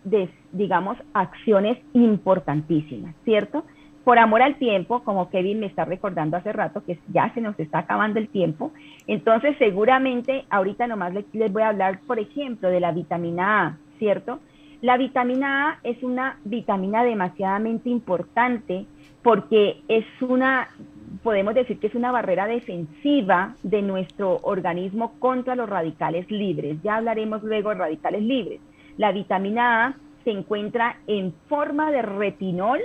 digamos, acciones importantísimas, ¿cierto? por amor al tiempo, como Kevin me está recordando hace rato, que ya se nos está acabando el tiempo, entonces seguramente ahorita nomás les, voy a hablar, por ejemplo, de la vitamina A, ¿cierto? La vitamina A es una vitamina demasiadamente importante porque es una, podemos decir que es una barrera defensiva de nuestro organismo contra los radicales libres. Ya hablaremos luego de radicales libres. La vitamina A se encuentra en forma de retinol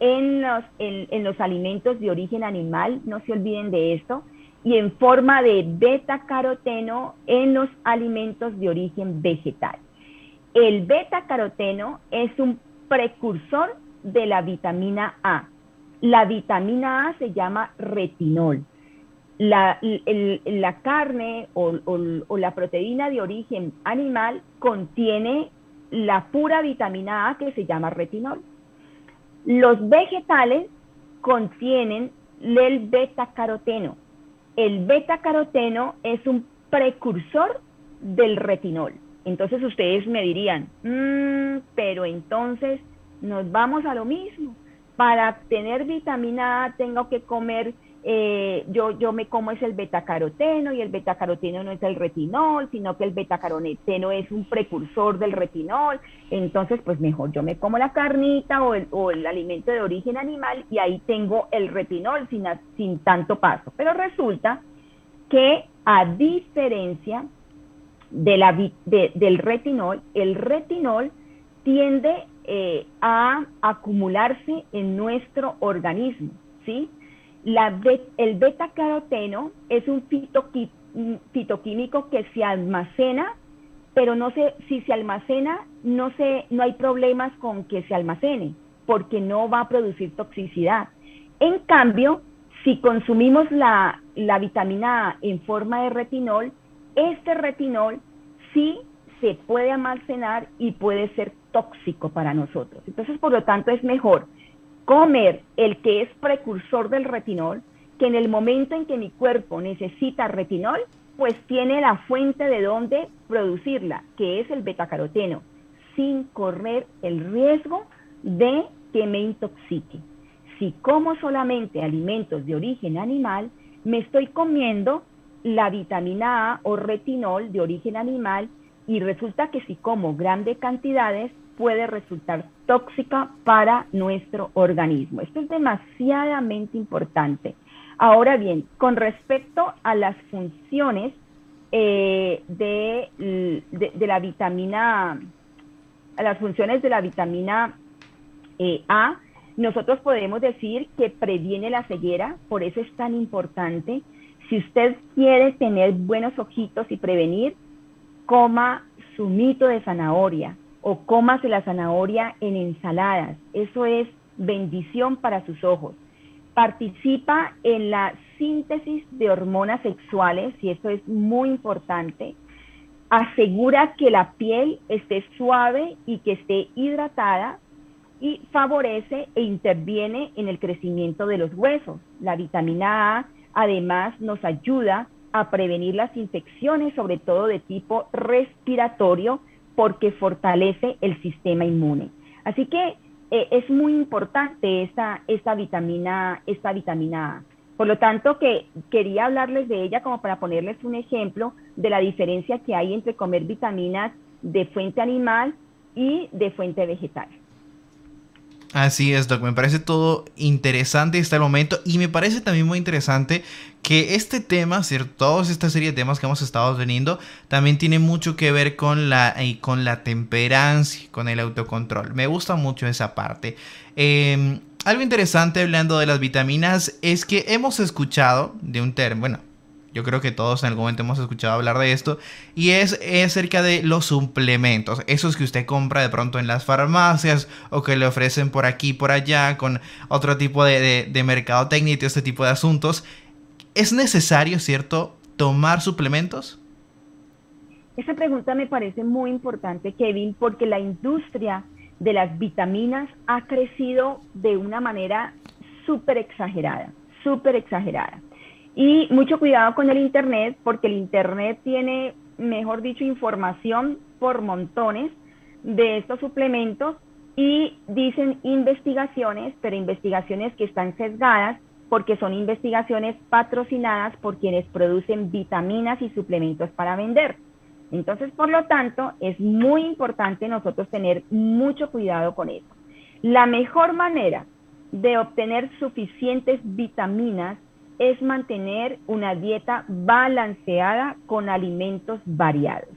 en los, en, los alimentos de origen animal, no se olviden de esto, y en forma de beta caroteno en los alimentos de origen vegetal. El beta caroteno es un precursor de la vitamina A. La vitamina A se llama retinol. La, carne o, la proteína de origen animal contiene la pura vitamina A que se llama retinol. Los vegetales contienen el beta-caroteno. El beta-caroteno es un precursor del retinol. Entonces ustedes me dirían, mm, pero entonces nos vamos a lo mismo. Para tener vitamina A tengo que comer, eh, yo, yo me como es el betacaroteno y el betacaroteno no es el retinol, sino que el betacaroteno es un precursor del retinol. Entonces, pues mejor yo me como la carnita o el, o el alimento de origen animal y ahí tengo el retinol sin, sin tanto paso. Pero resulta que a diferencia de la, del retinol, el retinol tiende eh, a acumularse en nuestro organismo, ¿sí? El beta-caroteno es un fitoquímico que se almacena, pero no sé si se almacena, no, se, no hay problemas con que se almacene, porque no va a producir toxicidad. En cambio, si consumimos la, la vitamina A en forma de retinol, este retinol sí se puede almacenar y puede ser tóxico para nosotros. Entonces, por lo tanto, es mejor comer el que es precursor del retinol, que en el momento en que mi cuerpo necesita retinol, pues tiene la fuente de donde producirla, que es el betacaroteno, sin correr el riesgo de que me intoxique. Si como solamente alimentos de origen animal, me estoy comiendo la vitamina A o retinol de origen animal y resulta que si como grandes cantidades puede resultar tóxica para nuestro organismo. Esto es demasiadamente importante. Ahora bien, con respecto a las funciones eh, de, la vitamina, a las funciones de la vitamina eh, A, nosotros podemos decir que previene la ceguera, por eso es tan importante. Si usted quiere tener buenos ojitos y prevenir, coma su mito de zanahoria o cómase la zanahoria en ensaladas. Eso es bendición para sus ojos. Participa en la síntesis de hormonas sexuales y eso es muy importante. Asegura que la piel esté suave y que esté hidratada y favorece e interviene en el crecimiento de los huesos. La vitamina A además nos ayuda a prevenir las infecciones, sobre todo de tipo respiratorio, porque fortalece el sistema inmune. Así que eh, es muy importante esta, esta, vitamina, esta vitamina A. Por lo tanto, que quería hablarles de ella como para ponerles un ejemplo de la diferencia que hay entre comer vitaminas de fuente animal y de fuente vegetal. Así es, Doc. Me parece todo interesante hasta el momento. Y me parece también muy interesante que este tema, ¿cierto? Toda esta serie de temas que hemos estado teniendo, también tiene mucho que ver con la, con la temperancia, con el autocontrol. Me gusta mucho esa parte. Em, algo interesante hablando de las vitaminas es que hemos escuchado de un término, bueno, yo creo que todos en algún momento hemos escuchado hablar de esto. Y es, acerca de los suplementos. Esos que usted compra de pronto en las farmacias o que le ofrecen por aquí por allá con otro tipo de, de, de mercadotecnia y este tipo de asuntos. ¿Es necesario, cierto, tomar suplementos? Esa pregunta me parece muy importante, Kevin, porque la industria de las vitaminas ha crecido de una manera súper exagerada, súper exagerada. Y mucho cuidado con el Internet, porque el Internet tiene, mejor dicho, información por montones de estos suplementos y dicen investigaciones, pero investigaciones que están sesgadas porque son investigaciones patrocinadas por quienes producen vitaminas y suplementos para vender. Entonces, por lo tanto, es muy importante nosotros tener mucho cuidado con eso. La mejor manera de obtener suficientes vitaminas es mantener una dieta balanceada con alimentos variados.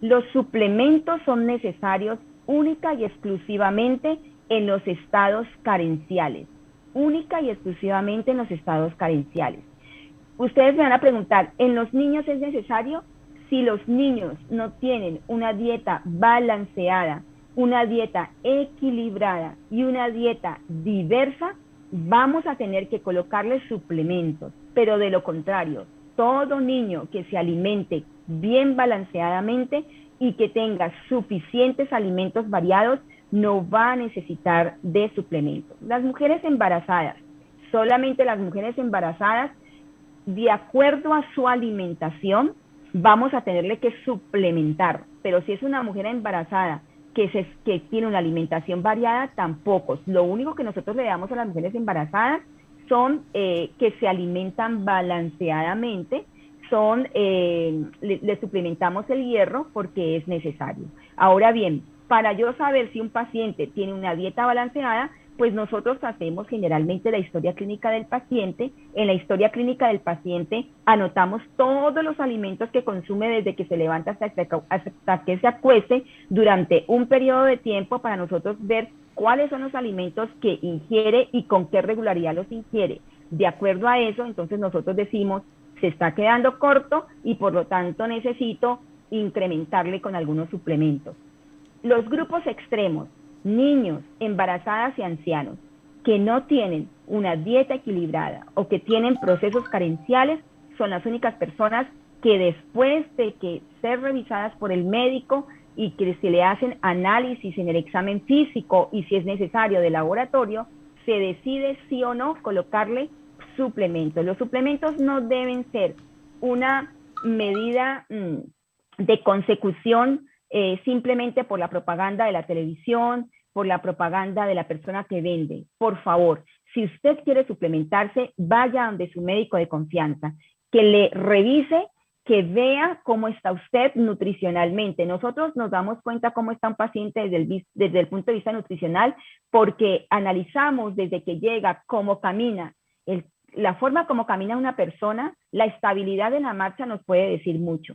Los suplementos son necesarios única y exclusivamente en los estados carenciales, única y exclusivamente en los estados carenciales. Ustedes me van a preguntar, ¿en los niños es necesario? Si los niños no tienen una dieta balanceada, una dieta equilibrada y una dieta diversa, vamos a tener que colocarles suplementos, pero de lo contrario, todo niño que se alimente bien balanceadamente y que tenga suficientes alimentos variados no va a necesitar de suplementos. Las mujeres embarazadas, solamente las mujeres embarazadas, de acuerdo a su alimentación, vamos a tenerle que suplementar. Pero si es una mujer embarazada que, tiene una alimentación variada, tampoco. Lo único que nosotros le damos a las mujeres embarazadas son eh, que se alimentan balanceadamente, son, eh, le, suplementamos el hierro porque es necesario. Ahora bien, para yo saber si un paciente tiene una dieta balanceada, pues nosotros hacemos generalmente la historia clínica del paciente. En la historia clínica del paciente anotamos todos los alimentos que consume desde que se levanta hasta, que se acueste durante un periodo de tiempo para nosotros ver cuáles son los alimentos que ingiere y con qué regularidad los ingiere. De acuerdo a eso, entonces nosotros decimos, se está quedando corto y por lo tanto necesito incrementarle con algunos suplementos. Los grupos extremos, niños, embarazadas y ancianos que no tienen una dieta equilibrada o que tienen procesos carenciales son las únicas personas que después de que ser revisadas por el médico y que se le hacen análisis en el examen físico y si es necesario de laboratorio, se decide sí o no colocarle suplementos. Los suplementos no deben ser una medida mm, de consecución eh, simplemente por la propaganda de la televisión, por la propaganda de la persona que vende. Por favor, si usted quiere suplementarse, vaya donde su médico de confianza, que le revise, que vea cómo está usted nutricionalmente. Nosotros nos damos cuenta cómo está un paciente desde el, desde el punto de vista nutricional porque analizamos desde que llega, cómo camina, la forma como camina una persona, la estabilidad de la marcha nos puede decir mucho.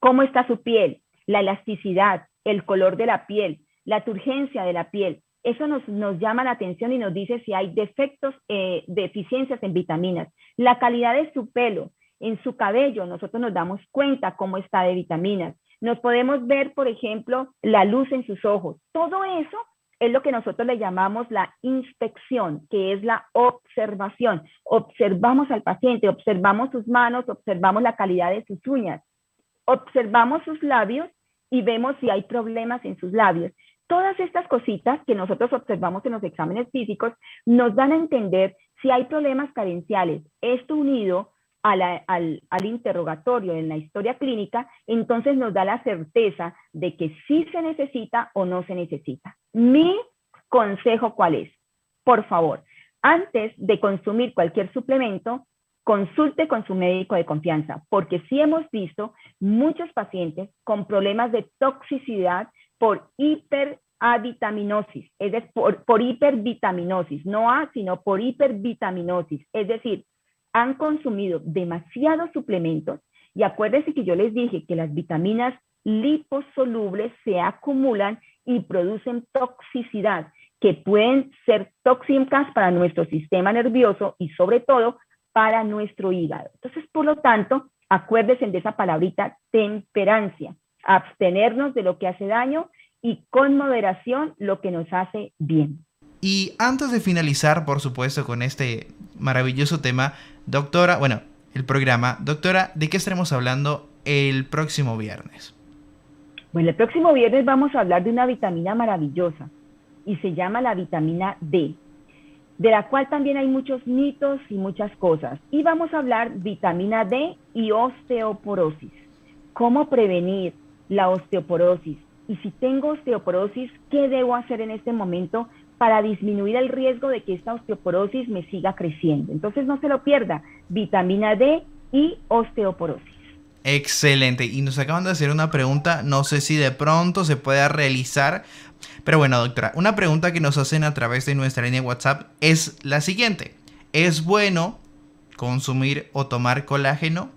¿Cómo está su piel? La elasticidad, el color de la piel, la turgencia de la piel. Eso nos, nos llama la atención y nos dice si hay defectos, eh, deficiencias en vitaminas. La calidad de su pelo, en su cabello, nosotros nos damos cuenta cómo está de vitaminas. Nos podemos ver, por ejemplo, la luz en sus ojos. Todo eso es lo que nosotros le llamamos la inspección, que es la observación. Observamos al paciente, observamos sus manos, observamos la calidad de sus uñas, observamos sus labios y vemos si hay problemas en sus labios. Todas estas cositas que nosotros observamos en los exámenes físicos nos dan a entender si hay problemas carenciales. Esto unido al, al, interrogatorio en la historia clínica, entonces nos da la certeza de que sí se necesita o no se necesita. Mi consejo, ¿cuál es? Por favor, antes de consumir cualquier suplemento, consulte con su médico de confianza, porque sí hemos visto muchos pacientes con problemas de toxicidad por hipervitaminosis, es decir, por hipervitaminosis, no A, sino por hipervitaminosis, es decir, han consumido demasiados suplementos y acuérdense que yo les dije que las vitaminas liposolubles se acumulan y producen toxicidad que pueden ser tóxicas para nuestro sistema nervioso y sobre todo para nuestro hígado. Entonces, por lo tanto, acuérdense de esa palabrita temperancia, abstenernos de lo que hace daño y con moderación lo que nos hace bien. Y antes de finalizar, por supuesto, con este maravilloso tema, doctora, bueno, el programa, doctora, ¿de qué estaremos hablando el próximo viernes? Bueno, el próximo viernes vamos a hablar de una vitamina maravillosa y se llama la vitamina D de la cual también hay muchos mitos y muchas cosas. Y vamos a hablar vitamina D y osteoporosis. ¿Cómo prevenir la osteoporosis? Y si tengo osteoporosis, ¿qué debo hacer en este momento para disminuir el riesgo de que esta osteoporosis me siga creciendo? Entonces no se lo pierda, vitamina D y osteoporosis. Excelente. Y nos acaban de hacer una pregunta, no sé si de pronto se pueda realizar. Pero bueno, doctora, una pregunta que nos hacen a través de nuestra línea WhatsApp es la siguiente. ¿Es bueno consumir o tomar colágeno?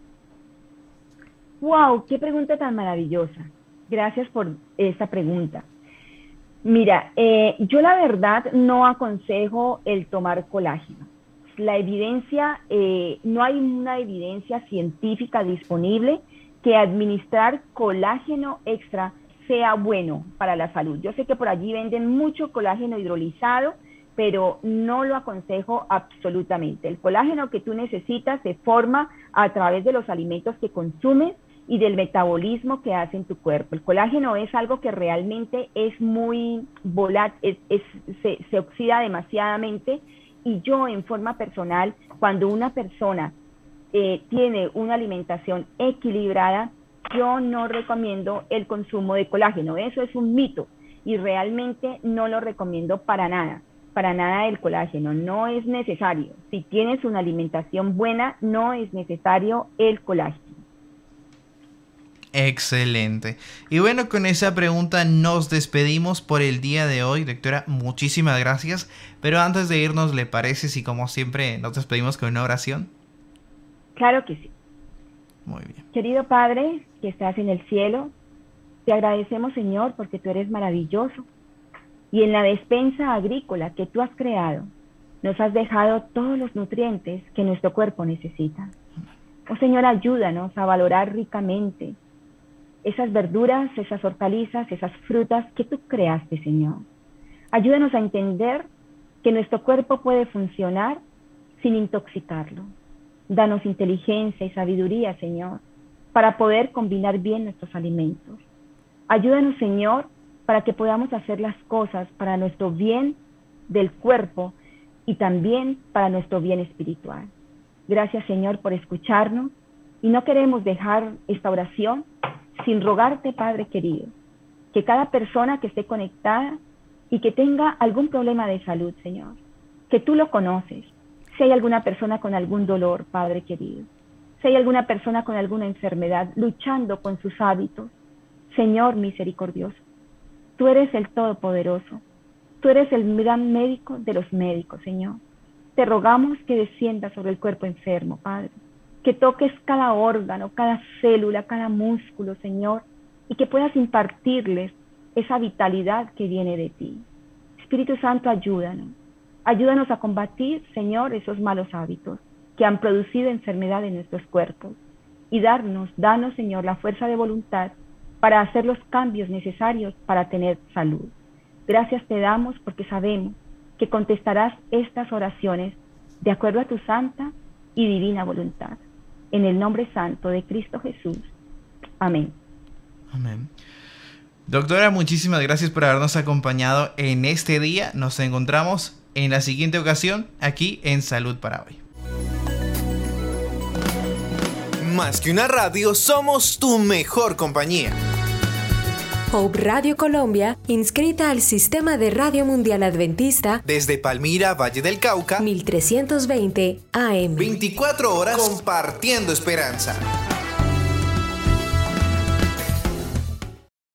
¡Wow! ¡Qué pregunta tan maravillosa! Gracias por esta pregunta. Mira, eh, yo la verdad no aconsejo el tomar colágeno. La evidencia, eh, no hay una evidencia científica disponible que administrar colágeno extra sea bueno para la salud. Yo sé que por allí venden mucho colágeno hidrolizado, pero no lo aconsejo absolutamente. El colágeno que tú necesitas se forma a través de los alimentos que consumes y del metabolismo que hace en tu cuerpo. El colágeno es algo que realmente es muy volátil, se, oxida demasiadamente y yo en forma personal, cuando una persona eh, tiene una alimentación equilibrada, yo no recomiendo el consumo de colágeno. Eso es un mito y realmente no lo recomiendo para nada. Para nada el colágeno, no es necesario. Si tienes una alimentación buena, no es necesario el colágeno. Excelente. Y bueno, con esa pregunta nos despedimos por el día de hoy. Doctora, muchísimas gracias. Pero antes de irnos, ¿le parece si como siempre nos despedimos con una oración? Claro que sí. Querido Padre, que estás en el cielo, te agradecemos Señor porque tú eres maravilloso. Y en la despensa agrícola que tú has creado, nos has dejado todos los nutrientes que nuestro cuerpo necesita. Oh Señor, ayúdanos a valorar ricamente esas verduras, esas hortalizas, esas frutas que tú creaste, Señor. Ayúdanos a entender que nuestro cuerpo puede funcionar sin intoxicarlo. Danos inteligencia y sabiduría, Señor, para poder combinar bien nuestros alimentos. Ayúdanos, Señor, para que podamos hacer las cosas para nuestro bien del cuerpo y también para nuestro bien espiritual. Gracias, Señor, por escucharnos y no queremos dejar esta oración sin rogarte, Padre querido, que cada persona que esté conectada y que tenga algún problema de salud, Señor, que tú lo conoces. Si hay alguna persona con algún dolor, Padre querido, si hay alguna persona con alguna enfermedad luchando con sus hábitos, Señor misericordioso, tú eres el Todopoderoso, tú eres el gran médico de los médicos, Señor. Te rogamos que descienda sobre el cuerpo enfermo, Padre que toques cada órgano, cada célula, cada músculo, Señor, y que puedas impartirles esa vitalidad que viene de ti. Espíritu Santo, ayúdanos. Ayúdanos a combatir, Señor, esos malos hábitos que han producido enfermedad en nuestros cuerpos. Y darnos, danos, Señor, la fuerza de voluntad para hacer los cambios necesarios para tener salud. Gracias te damos porque sabemos que contestarás estas oraciones de acuerdo a tu santa y divina voluntad en el nombre santo de Cristo Jesús. Amén. Amén. Doctora, muchísimas gracias por habernos acompañado en este día. Nos encontramos en la siguiente ocasión aquí en Salud para hoy. Más que una radio, somos tu mejor compañía. Hope Radio Colombia, inscrita al Sistema de Radio Mundial Adventista desde Palmira, Valle del Cauca, 1320 AM. 24 horas compartiendo esperanza.